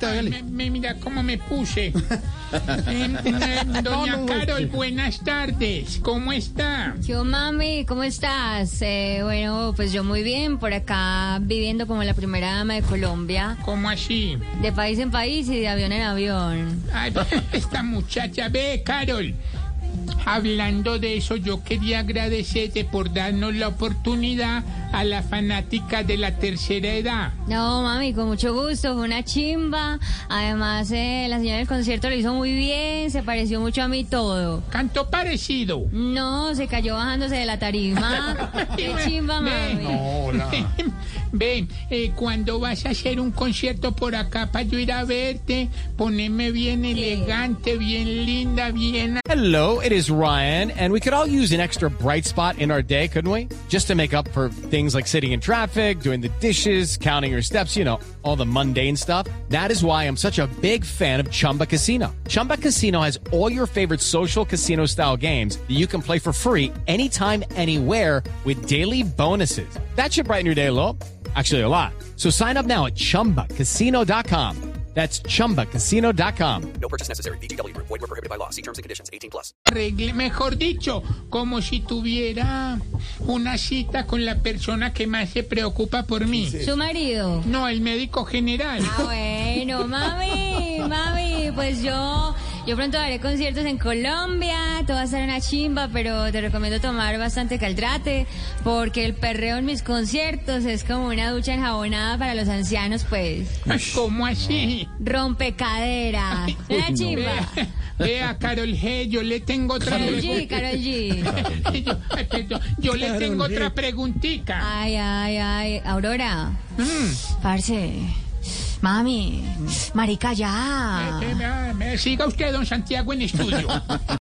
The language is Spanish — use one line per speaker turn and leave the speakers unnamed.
Me, me- mira cómo me puse. Eh, eh, doña Carol, buenas tardes. ¿Cómo está?
Yo, mami, ¿cómo estás? Eh, bueno, pues yo muy bien, por acá viviendo como la primera dama de Colombia,
¿Cómo así?
de país en país y de avión en avión.
Ay, esta muchacha, ve, Carol. Hablando de eso, yo quería agradecerte por darnos la oportunidad a la fanática de la tercera edad.
No, mami, con mucho gusto, fue una chimba. Además, eh, la señora del concierto lo hizo muy bien, se pareció mucho a mí todo.
Canto parecido.
No, se cayó bajándose de la tarima. Qué chimba, mami.
Ven, eh, cuando vas a hacer un concierto por acá para yo ir a verte, ponerme bien elegante, bien linda, bien...
Hello, it is Ryan, and we could all use an extra bright spot in our day, couldn't we? Just to make up for things like sitting in traffic, doing the dishes, counting your steps, you know, all the mundane stuff. That is why I'm such a big fan of Chumba Casino. Chumba Casino has all your favorite social casino style games that you can play for free anytime, anywhere with daily bonuses. That should brighten your day a little. Actually, a lot. So sign up now at chumbacasino.com. That's chumbacasino.com.
No purchase necessary. VGW Group. Void were prohibited by law. See terms and conditions. 18 plus.
arregle- mejor dicho, como si tuviera una cita con la persona que más se preocupa por mí.
¿Su marido?
No, el médico general.
Ah, bueno, mami, mami, pues yo, yo pronto haré conciertos en Colombia, todo va a estar una chimba, pero te recomiendo tomar bastante caldrate, porque el perreo en mis conciertos es como una ducha enjabonada para los ancianos, pues.
¿Cómo así?
Rompe cadera, una chimba.
Vea, vea, Carol G, yo le tengo otra
Carol G,
pregunta.
Carol G.
yo le tengo otra preguntita.
Ay, ay, ay, Aurora,
Mm,
parce, mami, marica ya.
eh, eh, me- siga usted, don Santiago, en estudio.